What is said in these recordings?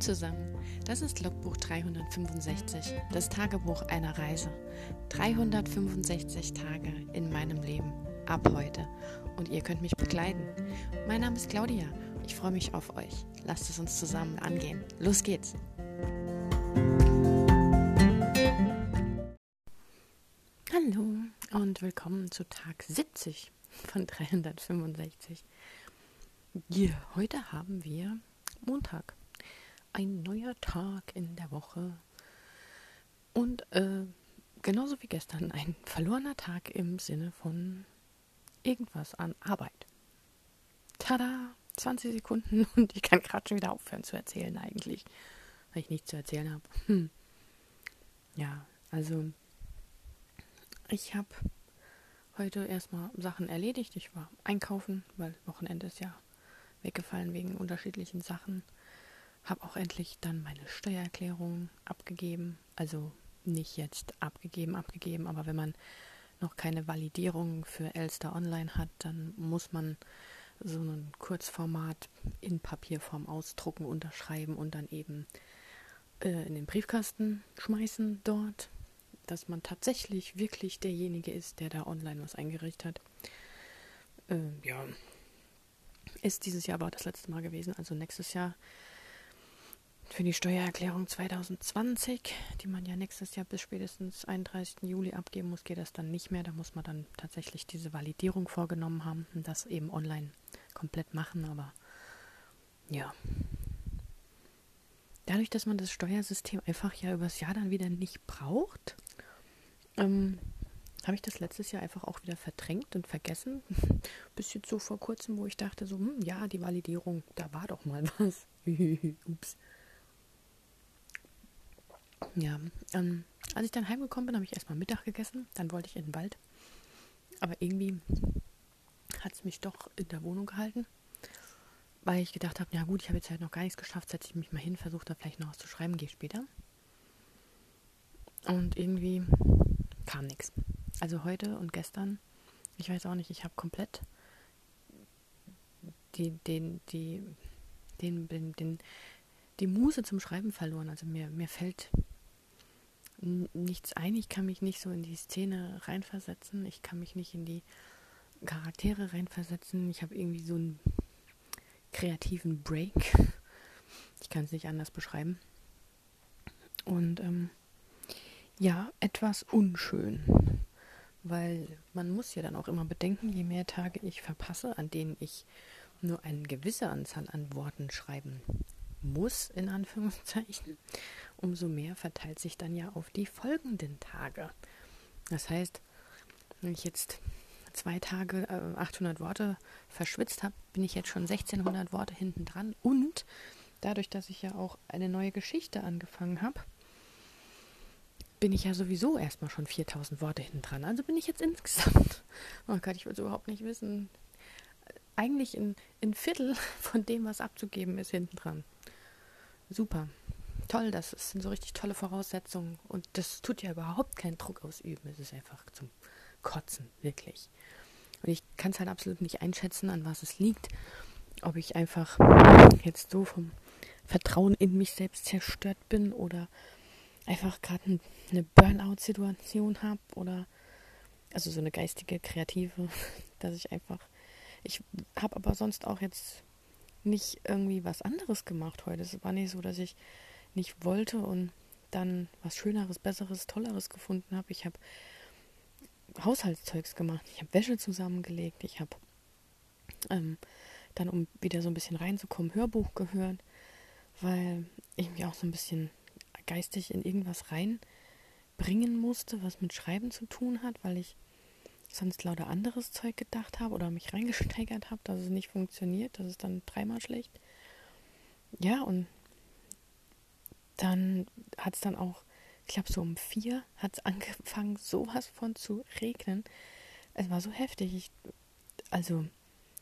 Zusammen, das ist Logbuch 365, das Tagebuch einer Reise. 365 Tage in meinem Leben, ab heute. Und ihr könnt mich begleiten. Mein Name ist Claudia, ich freue mich auf euch. Lasst es uns zusammen angehen. Los geht's! Hallo und willkommen zu Tag 70 von 365. Ja, heute haben wir Montag ein neuer Tag in der Woche. Und äh, genauso wie gestern ein verlorener Tag im Sinne von irgendwas an Arbeit. Tada! 20 Sekunden und ich kann gerade schon wieder aufhören zu erzählen eigentlich, weil ich nichts zu erzählen habe. Hm. Ja, also ich habe heute erstmal Sachen erledigt. Ich war einkaufen, weil Wochenende ist ja weggefallen wegen unterschiedlichen Sachen. Habe auch endlich dann meine Steuererklärung abgegeben. Also nicht jetzt abgegeben, abgegeben, aber wenn man noch keine Validierung für Elster Online hat, dann muss man so ein Kurzformat in Papierform ausdrucken, unterschreiben und dann eben äh, in den Briefkasten schmeißen dort, dass man tatsächlich wirklich derjenige ist, der da online was eingerichtet hat. Äh, ja, ist dieses Jahr aber das letzte Mal gewesen. Also nächstes Jahr für die Steuererklärung 2020, die man ja nächstes Jahr bis spätestens 31. Juli abgeben muss, geht das dann nicht mehr. Da muss man dann tatsächlich diese Validierung vorgenommen haben und das eben online komplett machen. Aber ja. Dadurch, dass man das Steuersystem einfach ja übers Jahr dann wieder nicht braucht, ähm, habe ich das letztes Jahr einfach auch wieder verdrängt und vergessen. Bis jetzt so vor kurzem, wo ich dachte, so, hm, ja, die Validierung, da war doch mal was. Ups. Ja, ähm, als ich dann heimgekommen bin, habe ich erstmal Mittag gegessen. Dann wollte ich in den Wald. Aber irgendwie hat es mich doch in der Wohnung gehalten. Weil ich gedacht habe, ja gut, ich habe jetzt halt noch gar nichts geschafft, setze ich mich mal hin, versuche da vielleicht noch was zu schreiben, gehe später. Und irgendwie kam nichts. Also heute und gestern, ich weiß auch nicht, ich habe komplett die, den, die, den, den, den, die Muse zum Schreiben verloren. Also mir, mir fällt nichts ein. Ich kann mich nicht so in die Szene reinversetzen. Ich kann mich nicht in die Charaktere reinversetzen. Ich habe irgendwie so einen kreativen Break. Ich kann es nicht anders beschreiben. Und ähm, ja, etwas unschön. Weil man muss ja dann auch immer bedenken, je mehr Tage ich verpasse, an denen ich nur eine gewisse Anzahl an Worten schreiben muss, in Anführungszeichen, umso mehr verteilt sich dann ja auf die folgenden Tage. Das heißt, wenn ich jetzt zwei Tage äh, 800 Worte verschwitzt habe, bin ich jetzt schon 1600 Worte hinten dran. Und dadurch, dass ich ja auch eine neue Geschichte angefangen habe, bin ich ja sowieso erstmal schon 4000 Worte hinten dran. Also bin ich jetzt insgesamt, oh Gott, ich will es überhaupt nicht wissen, eigentlich ein, ein Viertel von dem, was abzugeben ist, hinten dran. Super. Toll, das sind so richtig tolle Voraussetzungen. Und das tut ja überhaupt keinen Druck ausüben. Es ist einfach zum Kotzen, wirklich. Und ich kann es halt absolut nicht einschätzen, an was es liegt. Ob ich einfach jetzt so vom Vertrauen in mich selbst zerstört bin oder einfach gerade eine Burnout-Situation habe oder also so eine geistige, kreative, dass ich einfach ich habe aber sonst auch jetzt nicht irgendwie was anderes gemacht heute. Es war nicht so, dass ich nicht wollte und dann was Schöneres, Besseres, Tolleres gefunden habe. Ich habe Haushaltszeugs gemacht. Ich habe Wäsche zusammengelegt. Ich habe ähm, dann, um wieder so ein bisschen reinzukommen, Hörbuch gehört, weil ich mich auch so ein bisschen geistig in irgendwas reinbringen musste, was mit Schreiben zu tun hat, weil ich sonst lauter anderes Zeug gedacht habe oder mich reingesteigert habe, dass es nicht funktioniert. Das ist dann dreimal schlecht. Ja, und dann hat es dann auch, ich glaube, so um vier hat es angefangen, sowas von zu regnen. Es war so heftig. Ich, also,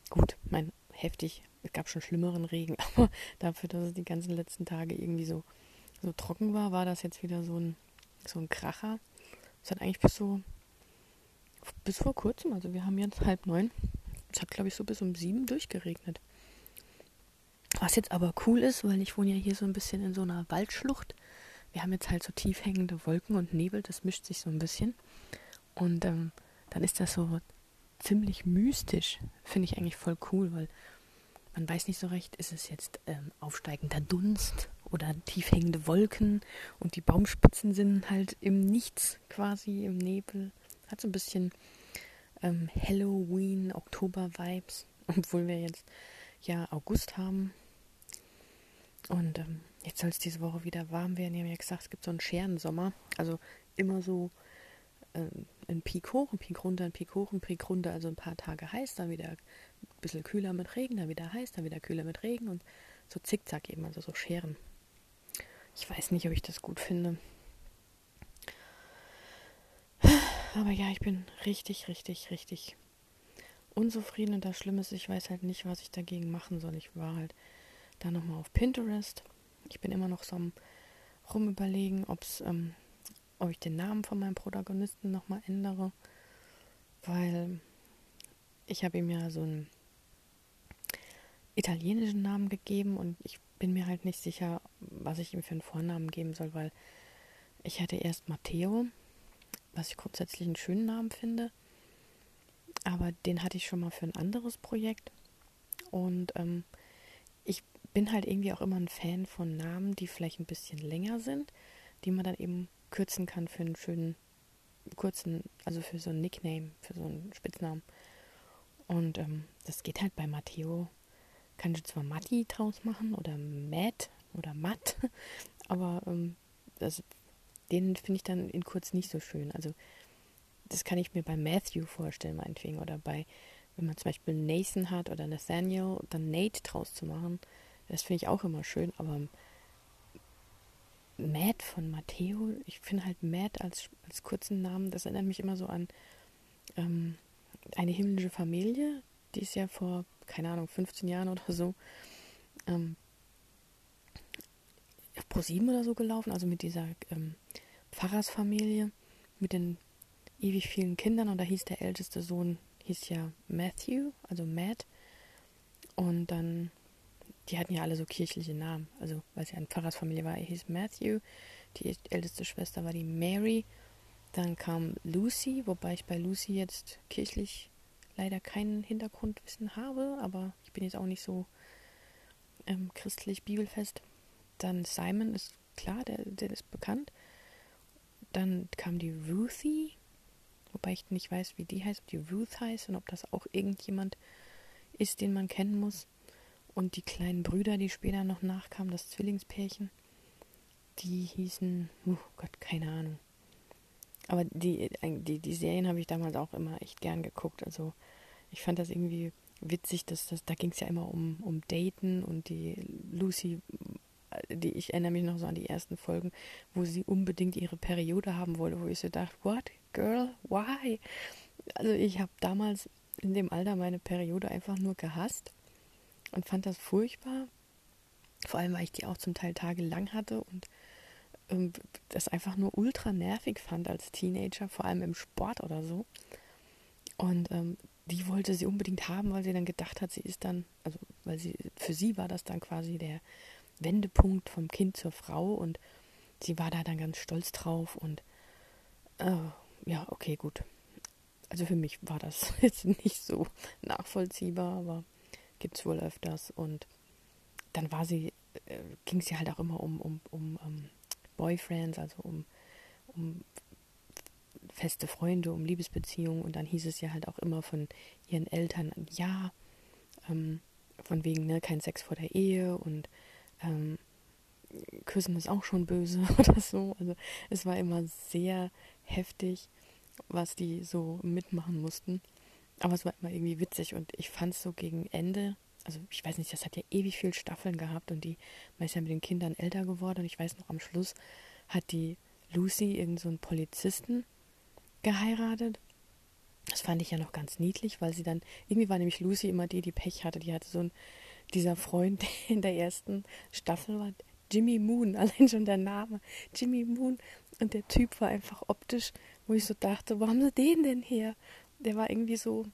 gut, mein heftig, es gab schon schlimmeren Regen, aber dafür, dass es die ganzen letzten Tage irgendwie so, so trocken war, war das jetzt wieder so ein, so ein Kracher. Es hat eigentlich bis so bis vor kurzem, also wir haben jetzt halb neun, es hat glaube ich so bis um sieben durchgeregnet. Was jetzt aber cool ist, weil ich wohne ja hier so ein bisschen in so einer Waldschlucht. Wir haben jetzt halt so tief hängende Wolken und Nebel, das mischt sich so ein bisschen. Und ähm, dann ist das so ziemlich mystisch. Finde ich eigentlich voll cool, weil man weiß nicht so recht, ist es jetzt ähm, aufsteigender Dunst oder tief hängende Wolken und die Baumspitzen sind halt im Nichts quasi, im Nebel. Hat so ein bisschen ähm, Halloween, Oktober-Vibes, obwohl wir jetzt ja August haben. Und ähm, jetzt soll es diese Woche wieder warm werden. Die haben ja gesagt, es gibt so einen Scherensommer. Also immer so ähm, ein Peak hoch, ein Peak runter, ein Peak hoch, ein Peak runter. Also ein paar Tage heiß, dann wieder ein bisschen kühler mit Regen, dann wieder heiß, dann wieder kühler mit Regen und so zickzack eben, also so Scheren. Ich weiß nicht, ob ich das gut finde. Aber ja, ich bin richtig, richtig, richtig unzufrieden und das Schlimme ist, ich weiß halt nicht, was ich dagegen machen soll. Ich war halt da nochmal auf Pinterest. Ich bin immer noch so am rumüberlegen, ob's, ähm, ob ich den Namen von meinem Protagonisten nochmal ändere, weil ich habe ihm ja so einen italienischen Namen gegeben und ich bin mir halt nicht sicher, was ich ihm für einen Vornamen geben soll, weil ich hatte erst Matteo, was ich grundsätzlich einen schönen Namen finde, aber den hatte ich schon mal für ein anderes Projekt und ähm, ich bin halt irgendwie auch immer ein Fan von Namen, die vielleicht ein bisschen länger sind, die man dann eben kürzen kann für einen schönen kurzen, also für so ein Nickname, für so einen Spitznamen. Und ähm, das geht halt bei Matteo kann ich zwar Matti draus machen oder Matt oder Matt, aber ähm, das, den finde ich dann in kurz nicht so schön. Also das kann ich mir bei Matthew vorstellen, meinetwegen, oder bei, wenn man zum Beispiel Nathan hat oder Nathaniel, dann Nate draus zu machen, das finde ich auch immer schön, aber Matt von Matteo, ich finde halt Matt als, als kurzen Namen, das erinnert mich immer so an ähm, eine himmlische Familie, die ist ja vor keine Ahnung, 15 Jahren oder so, ähm, auf ProSieben oder so gelaufen, also mit dieser ähm, Pfarrersfamilie, mit den ewig vielen Kindern und da hieß der älteste Sohn, hieß ja Matthew, also Matt. Und dann, die hatten ja alle so kirchliche Namen, also weil sie eine Pfarrersfamilie war, hieß Matthew, die älteste Schwester war die Mary, dann kam Lucy, wobei ich bei Lucy jetzt kirchlich leider kein Hintergrundwissen habe, aber ich bin jetzt auch nicht so ähm, christlich bibelfest. Dann Simon ist klar, der, der ist bekannt. Dann kam die Ruthie, wobei ich nicht weiß, wie die heißt, ob die Ruth heißt und ob das auch irgendjemand ist, den man kennen muss. Und die kleinen Brüder, die später noch nachkamen, das Zwillingspärchen, die hießen, oh Gott, keine Ahnung. Aber die, die, die Serien habe ich damals auch immer echt gern geguckt. Also ich fand das irgendwie witzig, dass das, da ging es ja immer um, um Daten und die Lucy, die, ich erinnere mich noch so an die ersten Folgen, wo sie unbedingt ihre Periode haben wollte, wo ich so dachte, what, girl, why? Also ich habe damals in dem Alter meine Periode einfach nur gehasst und fand das furchtbar. Vor allem, weil ich die auch zum Teil tagelang hatte und ähm, das einfach nur ultra nervig fand als Teenager, vor allem im Sport oder so. Und ähm, die wollte sie unbedingt haben, weil sie dann gedacht hat, sie ist dann, also weil sie, für sie war das dann quasi der Wendepunkt vom Kind zur Frau und sie war da dann ganz stolz drauf und äh, ja, okay, gut. Also für mich war das jetzt nicht so nachvollziehbar, aber gibt es wohl öfters und dann war sie, äh, ging es ja halt auch immer um, um, um, um ähm, Boyfriends, also um, um feste Freunde, um Liebesbeziehungen und dann hieß es ja halt auch immer von ihren Eltern, ja, ähm, von wegen, ne, kein Sex vor der Ehe und ähm, Küssen ist auch schon böse oder so. Also es war immer sehr heftig, was die so mitmachen mussten. Aber es war immer irgendwie witzig und ich fand es so gegen Ende, also ich weiß nicht, das hat ja ewig viel Staffeln gehabt und die, man ist ja mit den Kindern älter geworden und ich weiß noch, am Schluss hat die Lucy irgendeinen so Polizisten geheiratet. Das fand ich ja noch ganz niedlich, weil sie dann, irgendwie war nämlich Lucy immer die, die Pech hatte. Die hatte so ein, dieser Freund, der in der ersten Staffel war, Jimmy Moon, allein schon der Name, Jimmy Moon. Und der Typ war einfach optisch, wo ich so dachte, wo haben sie den denn her? Der war irgendwie so,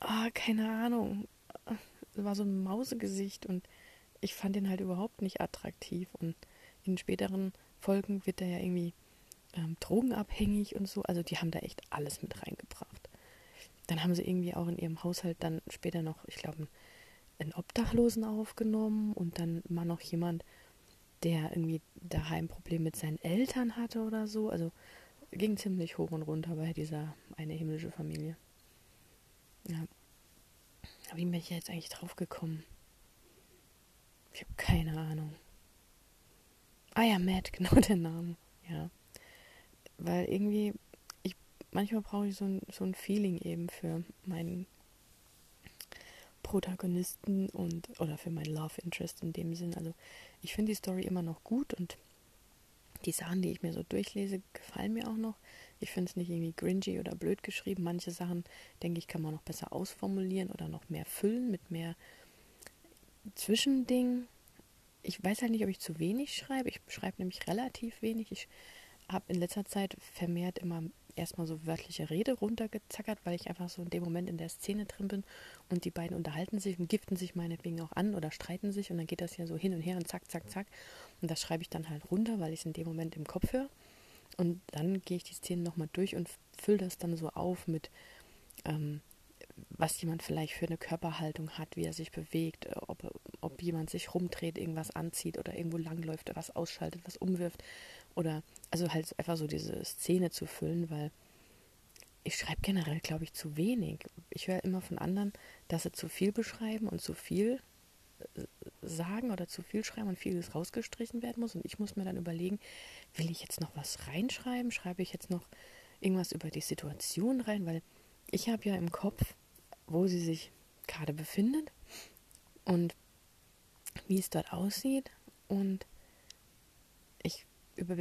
ah, keine Ahnung, war so ein Mausegesicht und ich fand den halt überhaupt nicht attraktiv. Und in späteren Folgen wird er ja irgendwie ähm, drogenabhängig und so. Also die haben da echt alles mit reingebracht. Dann haben sie irgendwie auch in ihrem Haushalt dann später noch, ich glaube, einen Obdachlosen aufgenommen und dann mal noch jemand, der irgendwie daheim Probleme mit seinen Eltern hatte oder so. Also ging ziemlich hoch und runter bei dieser eine himmlische Familie. Ja. Wie bin ich jetzt eigentlich drauf gekommen? Ich habe keine Ahnung. Ah ja, Matt, genau der Name. Ja. Weil irgendwie, ich manchmal brauche ich so ein, so ein Feeling eben für meinen Protagonisten und oder für mein Love Interest in dem Sinn. Also ich finde die Story immer noch gut und die Sachen, die ich mir so durchlese, gefallen mir auch noch. Ich finde es nicht irgendwie gringy oder blöd geschrieben. Manche Sachen, denke ich, kann man noch besser ausformulieren oder noch mehr füllen mit mehr Zwischending. Ich weiß halt nicht, ob ich zu wenig schreibe. Ich schreibe nämlich relativ wenig. Ich habe in letzter Zeit vermehrt immer erstmal so wörtliche Rede runtergezackert, weil ich einfach so in dem Moment in der Szene drin bin und die beiden unterhalten sich und giften sich meinetwegen auch an oder streiten sich und dann geht das ja so hin und her und zack, zack, zack. Und das schreibe ich dann halt runter, weil ich es in dem Moment im Kopf höre. Und dann gehe ich die Szene nochmal durch und fülle das dann so auf mit, ähm, was jemand vielleicht für eine Körperhaltung hat, wie er sich bewegt, ob, ob jemand sich rumdreht, irgendwas anzieht oder irgendwo langläuft, was ausschaltet, was umwirft. Oder also halt einfach so diese Szene zu füllen, weil ich schreibe generell, glaube ich, zu wenig. Ich höre immer von anderen, dass sie zu viel beschreiben und zu viel äh, sagen oder zu viel schreiben und vieles rausgestrichen werden muss. Und ich muss mir dann überlegen, will ich jetzt noch was reinschreiben? Schreibe ich jetzt noch irgendwas über die Situation rein? Weil ich habe ja im Kopf, wo sie sich gerade befindet und wie es dort aussieht. Und ich über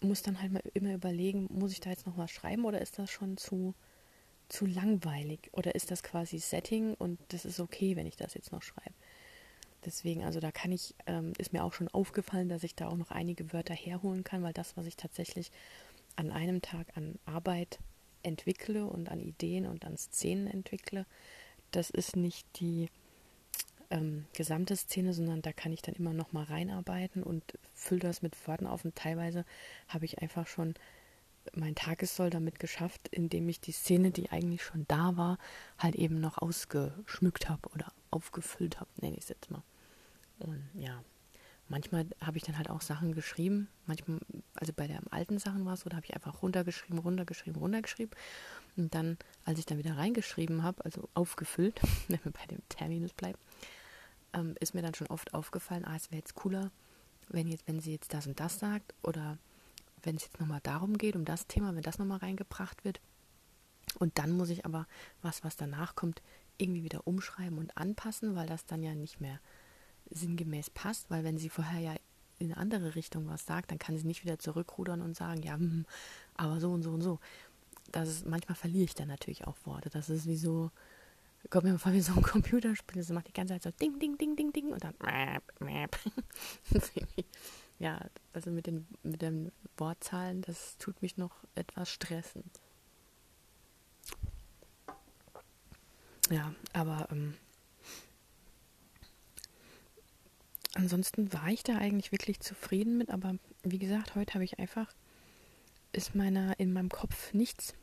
muss dann halt mal immer überlegen, muss ich da jetzt noch was schreiben oder ist das schon zu, zu langweilig? Oder ist das quasi Setting und das ist okay, wenn ich das jetzt noch schreibe? Deswegen, also da kann ich, ähm, ist mir auch schon aufgefallen, dass ich da auch noch einige Wörter herholen kann, weil das, was ich tatsächlich an einem Tag an Arbeit entwickle und an Ideen und an Szenen entwickle, das ist nicht die ähm, gesamte Szene, sondern da kann ich dann immer noch mal reinarbeiten und fülle das mit Worten auf. Und teilweise habe ich einfach schon mein Tagessoll damit geschafft, indem ich die Szene, die eigentlich schon da war, halt eben noch ausgeschmückt habe oder aufgefüllt habe, nenne ich es jetzt mal. Und ja, manchmal habe ich dann halt auch Sachen geschrieben. Manchmal, also bei der alten Sachen war es so, da habe ich einfach runtergeschrieben, runtergeschrieben, runtergeschrieben. Und dann, als ich dann wieder reingeschrieben habe, also aufgefüllt, wenn wir bei dem Terminus bleiben, ähm, ist mir dann schon oft aufgefallen, ah, es wäre jetzt cooler, wenn jetzt, wenn sie jetzt das und das sagt oder wenn es jetzt nochmal darum geht, um das Thema, wenn das nochmal reingebracht wird. Und dann muss ich aber was, was danach kommt, irgendwie wieder umschreiben und anpassen, weil das dann ja nicht mehr sinngemäß passt, weil wenn sie vorher ja in eine andere Richtung was sagt, dann kann sie nicht wieder zurückrudern und sagen, ja, hm, aber so und so und so. Das ist, manchmal verliere ich dann natürlich auch Worte. Das ist wie so, kommt mir vor wie so ein Computerspiel. Das macht die ganze Zeit so Ding, Ding, Ding, Ding, Ding und dann Map, Map. ja, also mit den, mit den Wortzahlen, das tut mich noch etwas stressen. Ja, aber ähm, ansonsten war ich da eigentlich wirklich zufrieden mit, aber wie gesagt, heute habe ich einfach, ist meiner in meinem Kopf nichts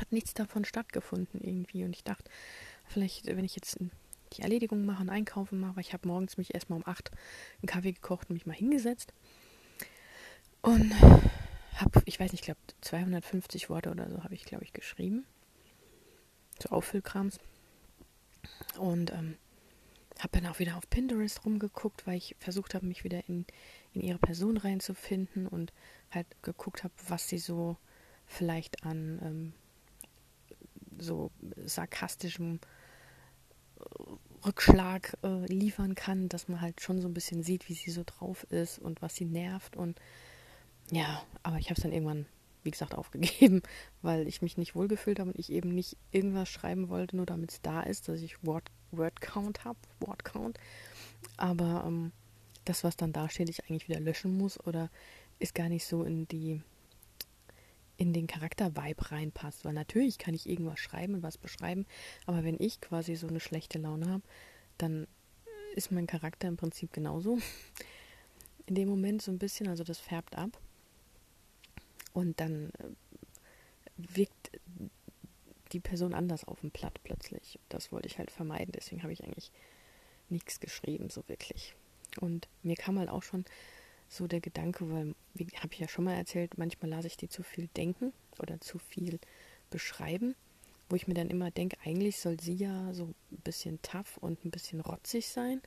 hat nichts davon stattgefunden irgendwie. Und ich dachte, vielleicht, wenn ich jetzt die Erledigung mache und Einkaufen mache, weil ich habe morgens mich erstmal um 8 einen Kaffee gekocht und mich mal hingesetzt. Und habe, ich weiß nicht, ich glaube 250 Worte oder so habe ich, glaube ich, geschrieben. So Auffüllkrams. Und ähm, habe dann auch wieder auf Pinterest rumgeguckt, weil ich versucht habe, mich wieder in, in ihre Person reinzufinden und halt geguckt habe, was sie so vielleicht an ähm, so sarkastischem Rückschlag äh, liefern kann, dass man halt schon so ein bisschen sieht, wie sie so drauf ist und was sie nervt. Und ja, aber ich habe es dann irgendwann, wie gesagt, aufgegeben, weil ich mich nicht wohlgefühlt habe und ich eben nicht irgendwas schreiben wollte, nur damit es da ist, dass ich Word, Word Count habe, Word Count. Aber ähm, das, was dann da steht, ich eigentlich wieder löschen muss oder ist gar nicht so in die in den Charakter-Vibe reinpasst. Weil natürlich kann ich irgendwas schreiben und was beschreiben, aber wenn ich quasi so eine schlechte Laune habe, dann ist mein Charakter im Prinzip genauso. In dem Moment so ein bisschen, also das färbt ab. Und dann äh, wirkt die Person anders auf dem Blatt plötzlich. Das wollte ich halt vermeiden, deswegen habe ich eigentlich nichts geschrieben, so wirklich. Und mir kam halt auch schon so der Gedanke, weil, wie habe ich ja schon mal erzählt, manchmal lasse ich die zu viel denken oder zu viel beschreiben, wo ich mir dann immer denke, eigentlich soll sie ja so ein bisschen tough und ein bisschen rotzig sein.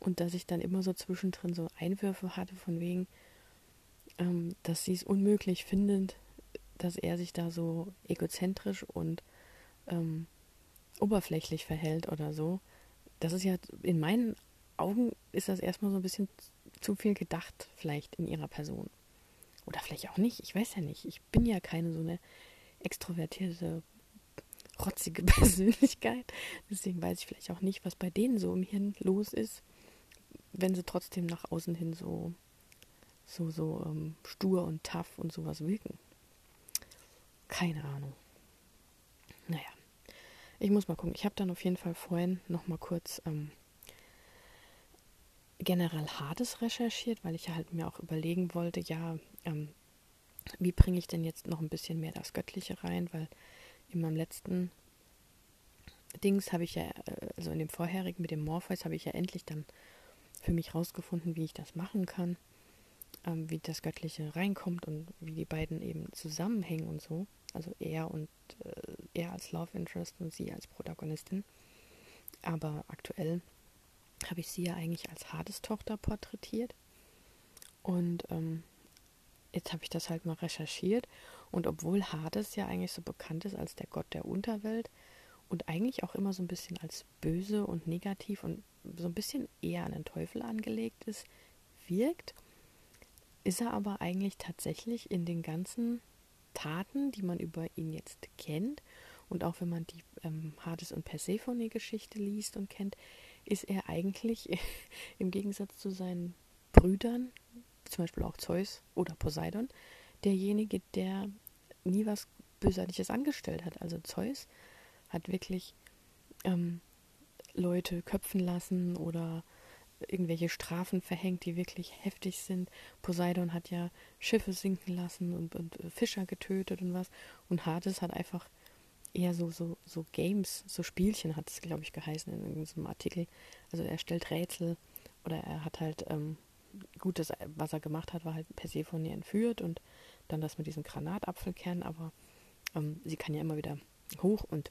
Und dass ich dann immer so zwischendrin so Einwürfe hatte von wegen, ähm, dass sie es unmöglich findet, dass er sich da so egozentrisch und ähm, oberflächlich verhält oder so. Das ist ja in meinen Augen ist das erstmal so ein bisschen zu viel gedacht, vielleicht in ihrer Person. Oder vielleicht auch nicht, ich weiß ja nicht. Ich bin ja keine so eine extrovertierte, rotzige Persönlichkeit. Deswegen weiß ich vielleicht auch nicht, was bei denen so im Hirn los ist, wenn sie trotzdem nach außen hin so, so, so ähm, stur und tough und sowas wirken. Keine Ahnung. Naja, ich muss mal gucken. Ich habe dann auf jeden Fall vorhin noch mal kurz ähm, generell Hades recherchiert, weil ich halt mir auch überlegen wollte, ja, ähm, wie bringe ich denn jetzt noch ein bisschen mehr das Göttliche rein, weil in meinem letzten Dings habe ich ja, äh, also in dem vorherigen mit dem Morpheus habe ich ja endlich dann für mich rausgefunden, wie ich das machen kann, ähm, wie das Göttliche reinkommt und wie die beiden eben zusammenhängen und so. Also er und äh, er als Love Interest und sie als Protagonistin. Aber aktuell habe ich sie ja eigentlich als Hades Tochter porträtiert. Und ähm, jetzt habe ich das halt mal recherchiert. Und obwohl Hades ja eigentlich so bekannt ist als der Gott der Unterwelt und eigentlich auch immer so ein bisschen als böse und negativ und so ein bisschen eher an den Teufel angelegt ist, wirkt, ist er aber eigentlich tatsächlich in den ganzen Taten, die man über ihn jetzt kennt, und auch wenn man die ähm, Hades und Persephone-Geschichte liest und kennt, ist er eigentlich im Gegensatz zu seinen Brüdern, zum Beispiel auch Zeus oder Poseidon, derjenige, der nie was Bösartiges angestellt hat. Also Zeus hat wirklich ähm, Leute köpfen lassen oder irgendwelche Strafen verhängt, die wirklich heftig sind. Poseidon hat ja Schiffe sinken lassen und, und Fischer getötet und was. Und Hades hat einfach eher so, so, so Games, so Spielchen hat es, glaube ich, geheißen in irgendeinem Artikel. Also er stellt Rätsel oder er hat halt, ähm, gut, das, was er gemacht hat, war halt Persephone entführt und dann das mit diesem Granatapfelkern, aber ähm, sie kann ja immer wieder hoch und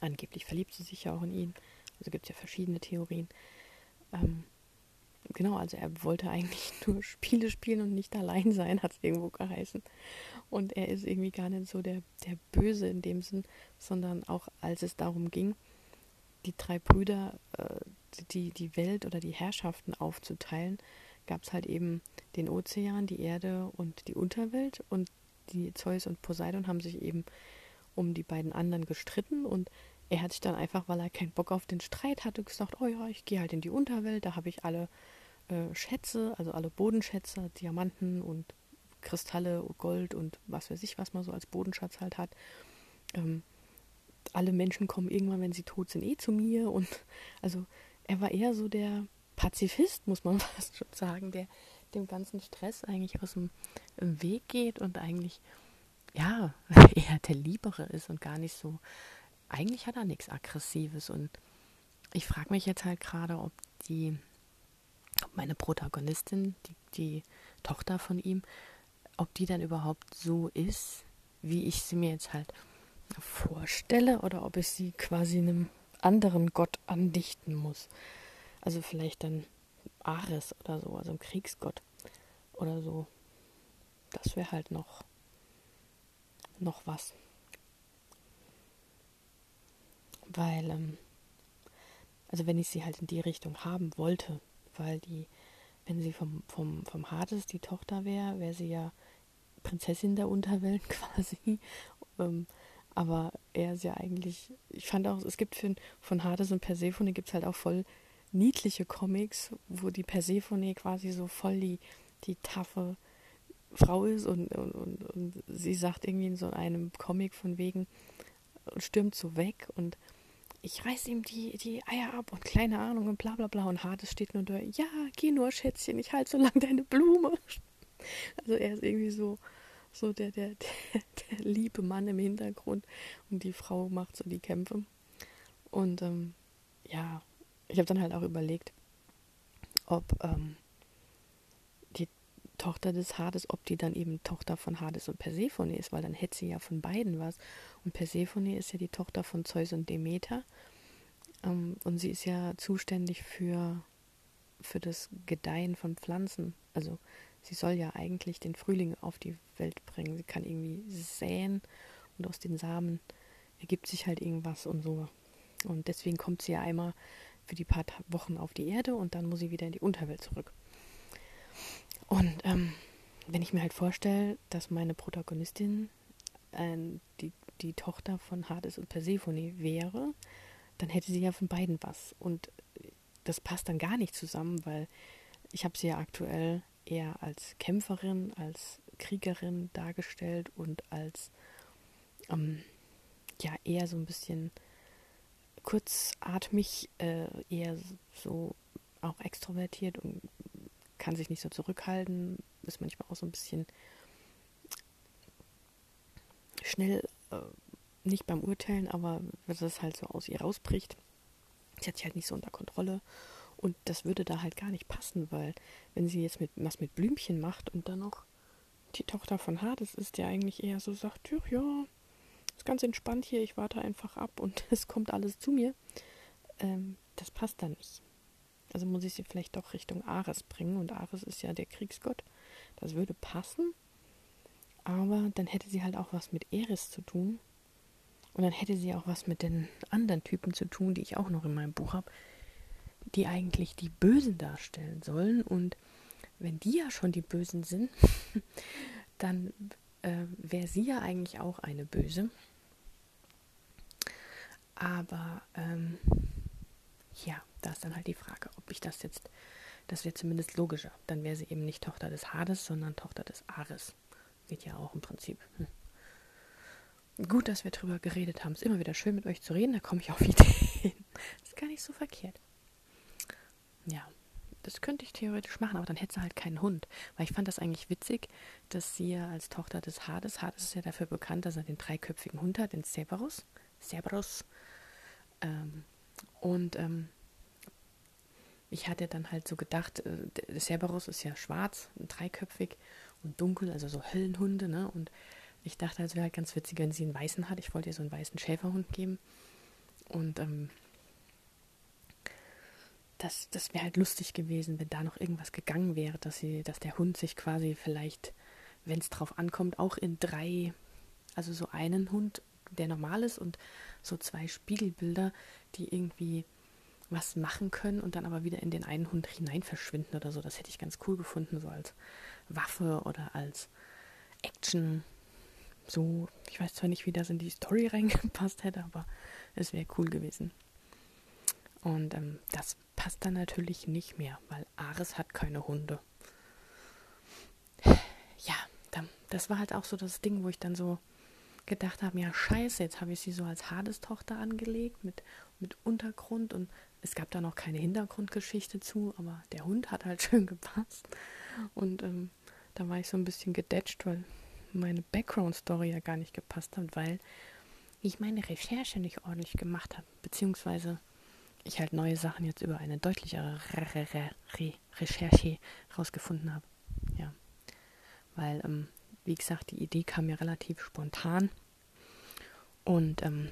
angeblich verliebt sie sich ja auch in ihn. Also gibt es ja verschiedene Theorien. Ähm, genau, also er wollte eigentlich nur Spiele spielen und nicht allein sein, hat es irgendwo geheißen. Und er ist irgendwie gar nicht so der, der Böse in dem Sinn, sondern auch als es darum ging, die drei Brüder, äh, die, die Welt oder die Herrschaften aufzuteilen, gab es halt eben den Ozean, die Erde und die Unterwelt. Und die Zeus und Poseidon haben sich eben um die beiden anderen gestritten und er hat sich dann einfach, weil er keinen Bock auf den Streit hatte, gesagt, oh ja, ich gehe halt in die Unterwelt, da habe ich alle äh, Schätze, also alle Bodenschätze, Diamanten und Kristalle, Gold und was weiß ich, was man so als Bodenschatz halt hat. Ähm, alle Menschen kommen irgendwann, wenn sie tot sind, eh zu mir. Und also er war eher so der Pazifist, muss man fast schon sagen, der dem ganzen Stress eigentlich aus dem Weg geht und eigentlich, ja, eher der Liebere ist und gar nicht so, eigentlich hat er nichts Aggressives. Und ich frage mich jetzt halt gerade, ob die, ob meine Protagonistin, die, die Tochter von ihm, ob die dann überhaupt so ist, wie ich sie mir jetzt halt vorstelle, oder ob ich sie quasi einem anderen Gott andichten muss. Also vielleicht dann Ares oder so, also ein Kriegsgott oder so. Das wäre halt noch noch was. Weil, ähm, also wenn ich sie halt in die Richtung haben wollte, weil die, wenn sie vom, vom, vom Hades die Tochter wäre, wäre sie ja Prinzessin der Unterwelt quasi. Ähm, aber er ist ja eigentlich, ich fand auch, es gibt für, von Hades und Persephone gibt es halt auch voll niedliche Comics, wo die Persephone quasi so voll die, die taffe Frau ist und, und, und, und sie sagt irgendwie in so einem Comic von wegen, stürmt so weg und ich reiß ihm die, die Eier ab und keine Ahnung und bla bla bla. Und Hades steht nur da, ja, geh nur, Schätzchen, ich halte so lang deine Blume. Also er ist irgendwie so, so der, der, der, der liebe Mann im Hintergrund und die Frau macht so die Kämpfe. Und ähm, ja, ich habe dann halt auch überlegt, ob ähm, Tochter des Hades, ob die dann eben Tochter von Hades und Persephone ist, weil dann hätte sie ja von beiden was. Und Persephone ist ja die Tochter von Zeus und Demeter. Ähm, und sie ist ja zuständig für, für das Gedeihen von Pflanzen. Also sie soll ja eigentlich den Frühling auf die Welt bringen. Sie kann irgendwie säen und aus den Samen ergibt sich halt irgendwas und so. Und deswegen kommt sie ja einmal für die paar Wochen auf die Erde und dann muss sie wieder in die Unterwelt zurück. Und ähm, wenn ich mir halt vorstelle, dass meine Protagonistin äh, die, die Tochter von Hades und Persephone wäre, dann hätte sie ja von beiden was. Und das passt dann gar nicht zusammen, weil ich habe sie ja aktuell eher als Kämpferin, als Kriegerin dargestellt und als ähm, ja eher so ein bisschen kurzatmig, äh, eher so auch extrovertiert und kann sich nicht so zurückhalten, ist manchmal auch so ein bisschen schnell, äh, nicht beim Urteilen, aber wenn das halt so aus ihr rausbricht, sie hat sich halt nicht so unter Kontrolle und das würde da halt gar nicht passen, weil wenn sie jetzt mit was mit Blümchen macht und dann noch die Tochter von Hades ist, der eigentlich eher so sagt, ja, ist ganz entspannt hier, ich warte einfach ab und es kommt alles zu mir. Ähm, das passt dann nicht. Also muss ich sie vielleicht doch Richtung Ares bringen und Ares ist ja der Kriegsgott. Das würde passen, aber dann hätte sie halt auch was mit Eris zu tun und dann hätte sie auch was mit den anderen Typen zu tun, die ich auch noch in meinem Buch habe, die eigentlich die Bösen darstellen sollen und wenn die ja schon die Bösen sind, dann äh, wäre sie ja eigentlich auch eine Böse. Aber ähm, ja, da ist dann halt die Frage, ob ich das jetzt, das wäre zumindest logischer. Dann wäre sie eben nicht Tochter des Hades, sondern Tochter des Ares. Geht ja auch im Prinzip. Hm. Gut, dass wir drüber geredet haben. Es ist immer wieder schön mit euch zu reden, da komme ich auf Ideen. ist gar nicht so verkehrt. Ja, das könnte ich theoretisch machen, aber dann hätte sie halt keinen Hund. Weil ich fand das eigentlich witzig, dass sie ja als Tochter des Hades, Hades ist ja dafür bekannt, dass er den dreiköpfigen Hund hat, den Cerberus. Cerberus. Ähm, und ähm, ich hatte dann halt so gedacht, äh, Cerberus ist ja schwarz, dreiköpfig und dunkel, also so Höllenhunde, ne? Und ich dachte, es wäre halt ganz witzig, wenn sie einen weißen hat. Ich wollte ihr so einen weißen Schäferhund geben. Und ähm, das, das wäre halt lustig gewesen, wenn da noch irgendwas gegangen wäre, dass sie, dass der Hund sich quasi vielleicht, wenn es drauf ankommt, auch in drei, also so einen Hund, der normal ist und so zwei Spiegelbilder, die irgendwie was machen können und dann aber wieder in den einen Hund hinein verschwinden oder so. Das hätte ich ganz cool gefunden, so als Waffe oder als Action. So, ich weiß zwar nicht, wie das in die Story reingepasst hätte, aber es wäre cool gewesen. Und ähm, das passt dann natürlich nicht mehr, weil Ares hat keine Hunde. Ja, dann, das war halt auch so das Ding, wo ich dann so gedacht habe, ja scheiße, jetzt habe ich sie so als Hades-Tochter angelegt mit, mit Untergrund und es gab da noch keine Hintergrundgeschichte zu, aber der Hund hat halt schön gepasst. Und ähm, da war ich so ein bisschen gedetscht, weil meine Background-Story ja gar nicht gepasst hat, weil ich meine Recherche nicht ordentlich gemacht habe, beziehungsweise ich halt neue Sachen jetzt über eine deutlichere Re Re Re Recherche rausgefunden habe. Ja. Weil, ähm, wie gesagt, die Idee kam mir relativ spontan. Und ähm,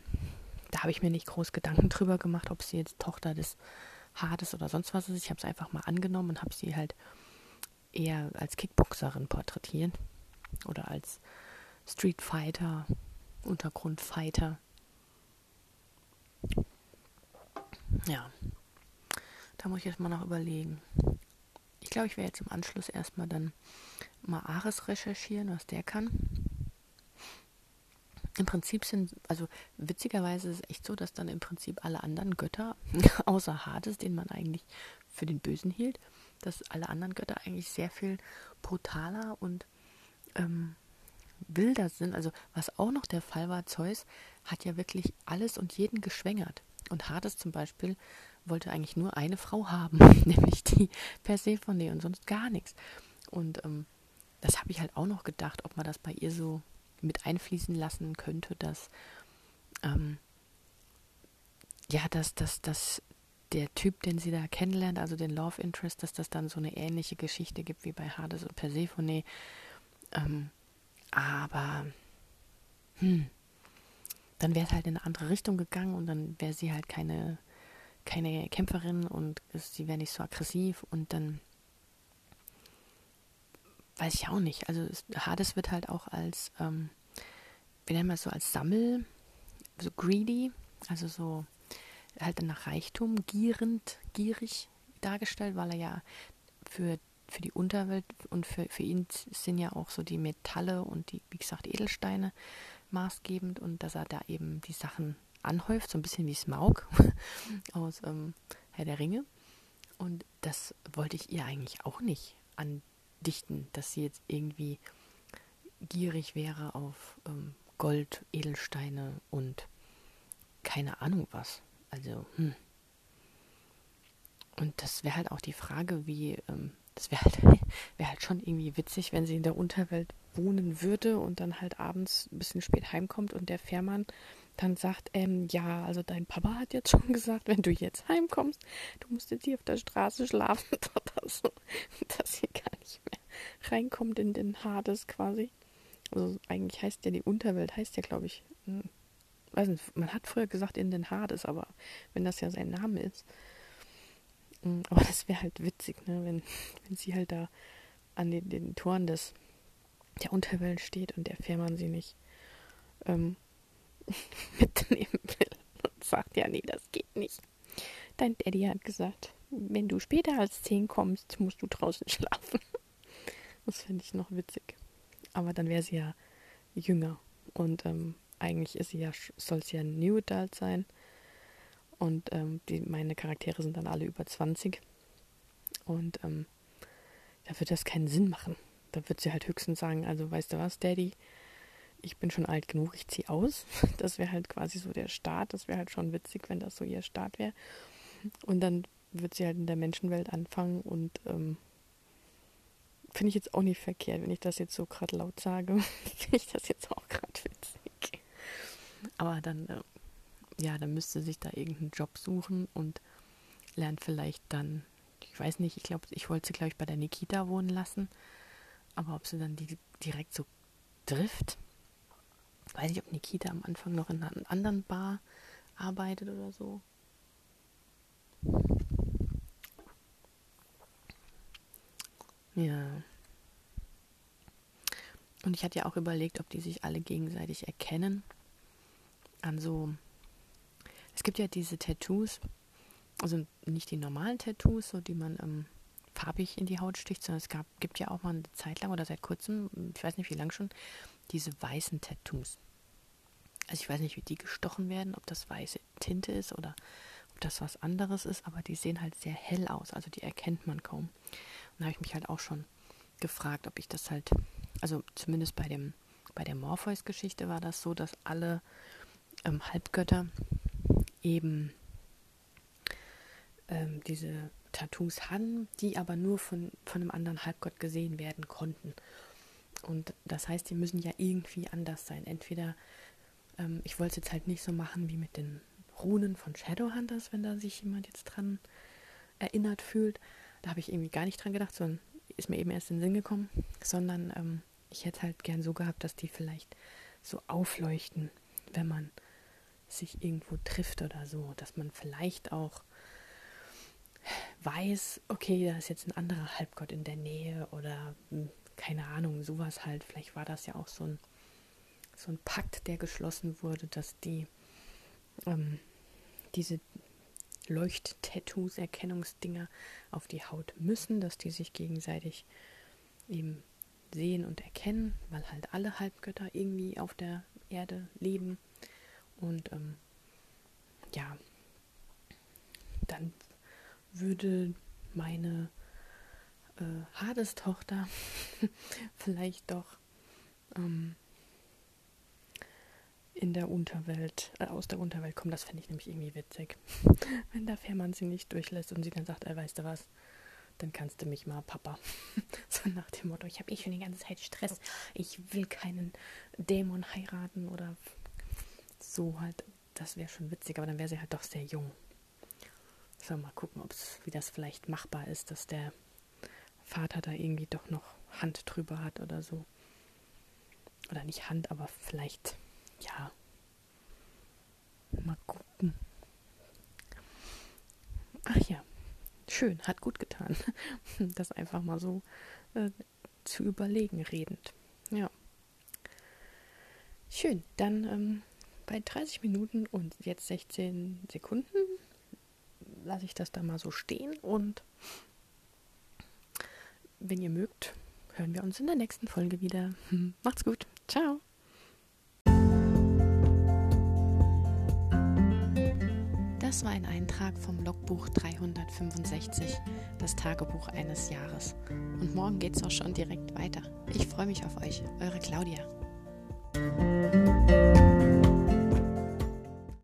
da habe ich mir nicht groß Gedanken drüber gemacht, ob sie jetzt Tochter des Hades oder sonst was ist. Ich habe es einfach mal angenommen und habe sie halt eher als Kickboxerin porträtiert. Oder als Street Fighter, Untergrundfighter. Ja, da muss ich jetzt mal noch überlegen. Ich glaube, ich werde jetzt im Anschluss erstmal dann mal Ares recherchieren, was der kann. Im Prinzip sind, also witzigerweise ist es echt so, dass dann im Prinzip alle anderen Götter, außer Hades, den man eigentlich für den Bösen hielt, dass alle anderen Götter eigentlich sehr viel brutaler und ähm, wilder sind. Also was auch noch der Fall war, Zeus hat ja wirklich alles und jeden geschwängert. Und Hades zum Beispiel wollte eigentlich nur eine Frau haben, nämlich die Persephone und sonst gar nichts. Und ähm, das habe ich halt auch noch gedacht, ob man das bei ihr so mit einfließen lassen könnte, dass ähm, ja, dass, dass, dass der Typ, den sie da kennenlernt, also den Love Interest, dass das dann so eine ähnliche Geschichte gibt wie bei Hades und Persephone. Ähm, aber hm, dann wäre es halt in eine andere Richtung gegangen und dann wäre sie halt keine, keine Kämpferin und sie wäre nicht so aggressiv und dann weiß ich auch nicht. Also Hades wird halt auch als, ähm, wie nennen wir es so, als Sammel, so greedy, also so halt nach Reichtum gierend, gierig dargestellt, weil er ja für, für die Unterwelt und für, für ihn sind ja auch so die Metalle und die, wie gesagt, Edelsteine maßgebend und dass er da eben die Sachen anhäuft, so ein bisschen wie Smaug aus ähm, Herr der Ringe. Und das wollte ich ihr eigentlich auch nicht andichten, dass sie jetzt irgendwie gierig wäre auf ähm, Gold, Edelsteine und keine Ahnung was. Also, hm. Und das wäre halt auch die Frage, wie, ähm, das wäre halt, wär halt schon irgendwie witzig, wenn sie in der Unterwelt wohnen würde und dann halt abends ein bisschen spät heimkommt und der Fährmann dann sagt, ähm, ja, also dein Papa hat jetzt schon gesagt, wenn du jetzt heimkommst, du musst jetzt hier auf der Straße schlafen so, dass sie gar nicht mehr reinkommt in den Hades quasi. Also eigentlich heißt ja die Unterwelt, heißt ja, glaube ich, hm, weiß nicht, man hat früher gesagt in den Hades, aber wenn das ja sein Name ist. Hm, aber das wäre halt witzig, ne, wenn, wenn sie halt da an den, den Toren des, der Unterwelt steht und der Fährmann sie nicht ähm, mitnehmen will und sagt, ja, nee, das geht nicht. Dein Daddy hat gesagt, wenn du später als zehn kommst, musst du draußen schlafen. Das finde ich noch witzig. Aber dann wäre sie ja jünger und ähm, eigentlich ist sie ja, soll es ja ein New Adult sein. Und ähm, die, meine Charaktere sind dann alle über 20. Und ähm, da wird das keinen Sinn machen. Da wird sie halt höchstens sagen, also weißt du was, Daddy, ich bin schon alt genug, ich ziehe aus. Das wäre halt quasi so der Start. Das wäre halt schon witzig, wenn das so ihr Start wäre. Und dann wird sie halt in der Menschenwelt anfangen und ähm, finde ich jetzt auch nicht verkehrt, wenn ich das jetzt so gerade laut sage. finde ich das jetzt auch gerade witzig. Aber dann, äh, ja, dann müsste sich da irgendeinen Job suchen und lernt vielleicht dann, ich weiß nicht, ich glaube, ich wollte sie, glaube ich, bei der Nikita wohnen lassen. Aber ob sie dann die direkt so trifft, weiß ich, ob Nikita am Anfang noch in einer anderen Bar arbeitet oder so. Ja. Und ich hatte ja auch überlegt, ob die sich alle gegenseitig erkennen an so. Es gibt ja diese Tattoos, also nicht die normalen Tattoos, so die man ähm, farbig in die Haut sticht, sondern es gab, gibt ja auch mal eine Zeit lang oder seit kurzem, ich weiß nicht wie lang schon, diese weißen Tattoos. Also ich weiß nicht, wie die gestochen werden, ob das weiße Tinte ist oder ob das was anderes ist, aber die sehen halt sehr hell aus, also die erkennt man kaum. Und da habe ich mich halt auch schon gefragt, ob ich das halt, also zumindest bei dem, bei der Morpheus-Geschichte war das so, dass alle ähm, Halbgötter eben ähm, diese Tattoos hatten, die aber nur von, von einem anderen Halbgott gesehen werden konnten. Und das heißt, die müssen ja irgendwie anders sein. Entweder, ähm, ich wollte es jetzt halt nicht so machen wie mit den Runen von Shadowhunters, wenn da sich jemand jetzt dran erinnert fühlt. Da habe ich irgendwie gar nicht dran gedacht, sondern ist mir eben erst in den Sinn gekommen, sondern ähm, ich hätte halt gern so gehabt, dass die vielleicht so aufleuchten, wenn man sich irgendwo trifft oder so, dass man vielleicht auch weiß, okay, da ist jetzt ein anderer Halbgott in der Nähe oder hm, keine Ahnung, sowas halt. Vielleicht war das ja auch so ein, so ein Pakt, der geschlossen wurde, dass die ähm, diese Leuchttattoos, Erkennungsdinger auf die Haut müssen, dass die sich gegenseitig eben sehen und erkennen, weil halt alle Halbgötter irgendwie auf der Erde leben und ähm, ja, dann würde meine äh, Hades-Tochter vielleicht doch ähm, in der Unterwelt, äh, aus der Unterwelt kommen. Das fände ich nämlich irgendwie witzig. Wenn der Fährmann sie nicht durchlässt und sie dann sagt, er weißt du was, dann kannst du mich mal, Papa. so nach dem Motto, ich habe eh schon die ganze Zeit Stress. Ich will keinen Dämon heiraten oder so halt. Das wäre schon witzig, aber dann wäre sie halt doch sehr jung. So, mal gucken, ob's, wie das vielleicht machbar ist, dass der Vater da irgendwie doch noch Hand drüber hat oder so. Oder nicht Hand, aber vielleicht, ja. Mal gucken. Ach ja, schön, hat gut getan. Das einfach mal so äh, zu überlegen, redend. Ja. Schön, dann ähm, bei 30 Minuten und jetzt 16 Sekunden lasse ich das da mal so stehen und wenn ihr mögt, hören wir uns in der nächsten Folge wieder. Macht's gut. Ciao. Das war ein Eintrag vom Logbuch 365, das Tagebuch eines Jahres. Und morgen geht's auch schon direkt weiter. Ich freue mich auf euch, eure Claudia.